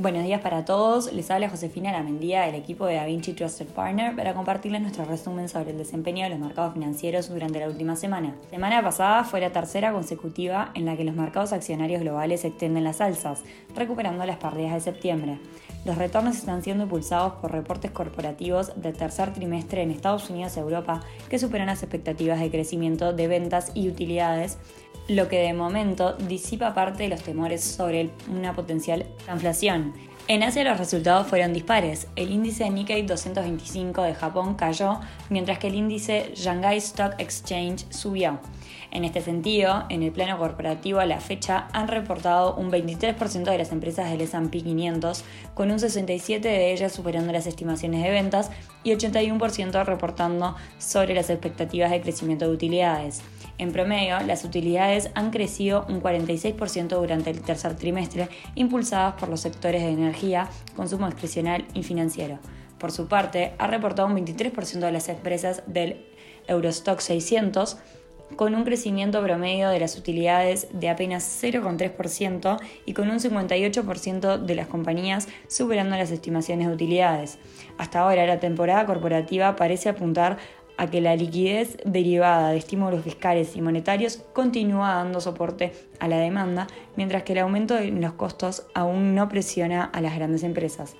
Buenos días para todos, les habla Josefina Lamendía del equipo de DaVinci Trusted Partner para compartirles nuestro resumen sobre el desempeño de los mercados financieros durante la última semana. Semana pasada fue la tercera consecutiva en la que los mercados accionarios globales extienden las alzas, recuperando las pérdidas de septiembre. Los retornos están siendo impulsados por reportes corporativos del tercer trimestre en Estados Unidos y Europa que superan las expectativas de crecimiento de ventas y utilidades, lo que de momento disipa parte de los temores sobre una potencial inflación. En Asia los resultados fueron dispares. El índice Nikkei 225 de Japón cayó, mientras que el índice Shanghai Stock Exchange subió. En este sentido, en el plano corporativo a la fecha han reportado un 23% de las empresas del S&P 500, con un 67% de ellas superando las estimaciones de ventas y 81% reportando sobre las expectativas de crecimiento de utilidades. En promedio, las utilidades han crecido un 46% durante el tercer trimestre, impulsadas por los sectores de energía, consumo discrecional y financiero. Por su parte, ha reportado un 23% de las empresas del Eurostock 600, con un crecimiento promedio de las utilidades de apenas 0,3% y con un 58% de las compañías superando las estimaciones de utilidades. Hasta ahora la temporada corporativa parece apuntar a que la liquidez derivada de estímulos fiscales y monetarios continúa dando soporte a la demanda, mientras que el aumento de los costos aún no presiona a las grandes empresas.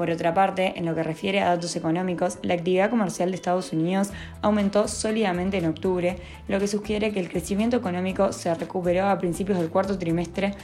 Por otra parte, en lo que refiere a datos económicos, la actividad comercial de Estados Unidos aumentó sólidamente en octubre, lo que sugiere que el crecimiento económico se recuperó a principios del cuarto trimestre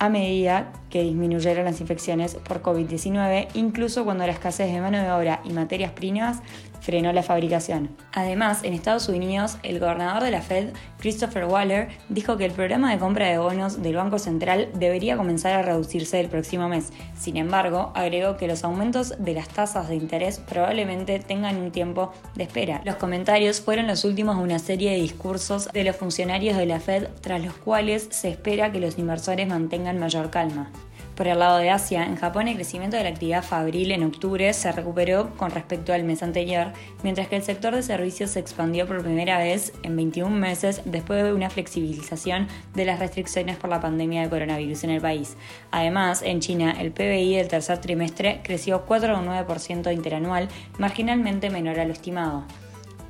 a medida que disminuyeron las infecciones por COVID-19, incluso cuando la escasez de mano de obra y materias primas frenó la fabricación. Además, en Estados Unidos, el gobernador de la Fed, Christopher Waller, dijo que el programa de compra de bonos del Banco Central debería comenzar a reducirse el próximo mes. Sin embargo, agregó que los aumentos de las tasas de interés probablemente tengan un tiempo de espera. Los comentarios fueron los últimos de una serie de discursos de los funcionarios de la Fed tras los cuales se espera que los inversores mantengan mayor calma. Por el lado de Asia, en Japón el crecimiento de la actividad fabril en octubre se recuperó con respecto al mes anterior, mientras que el sector de servicios se expandió por primera vez en 21 meses después de una flexibilización de las restricciones por la pandemia de coronavirus en el país. Además, en China el PBI del tercer trimestre creció 4,9% interanual, marginalmente menor a lo estimado.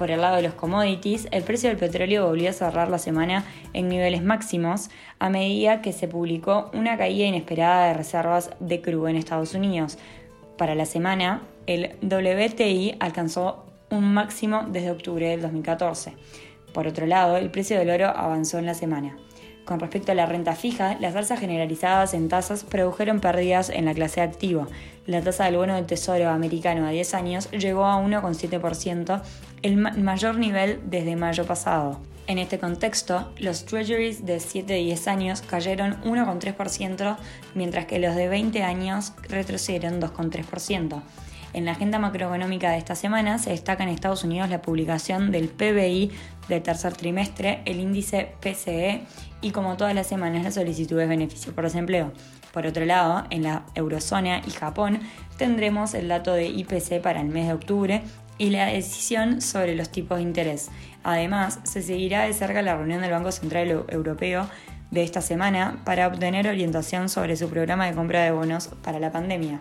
Por el lado de los commodities, el precio del petróleo volvió a cerrar la semana en niveles máximos a medida que se publicó una caída inesperada de reservas de crudo en Estados Unidos. Para la semana, el WTI alcanzó un máximo desde octubre del 2014. Por otro lado, el precio del oro avanzó en la semana. Con respecto a la renta fija, las alzas generalizadas en tasas produjeron pérdidas en la clase activa. La tasa del bono del Tesoro americano a 10 años llegó a 1,7%, el mayor nivel desde mayo pasado. En este contexto, los treasuries de 7 y 10 años cayeron 1,3%, mientras que los de 20 años retrocedieron 2,3%. En la agenda macroeconómica de esta semana se destaca en Estados Unidos la publicación del PBI del tercer trimestre, el índice PCE y como todas las semanas las solicitudes de beneficio por desempleo. Por otro lado, en la eurozona y Japón tendremos el dato de IPC para el mes de octubre y la decisión sobre los tipos de interés. Además, se seguirá de cerca la reunión del Banco Central Europeo de esta semana para obtener orientación sobre su programa de compra de bonos para la pandemia.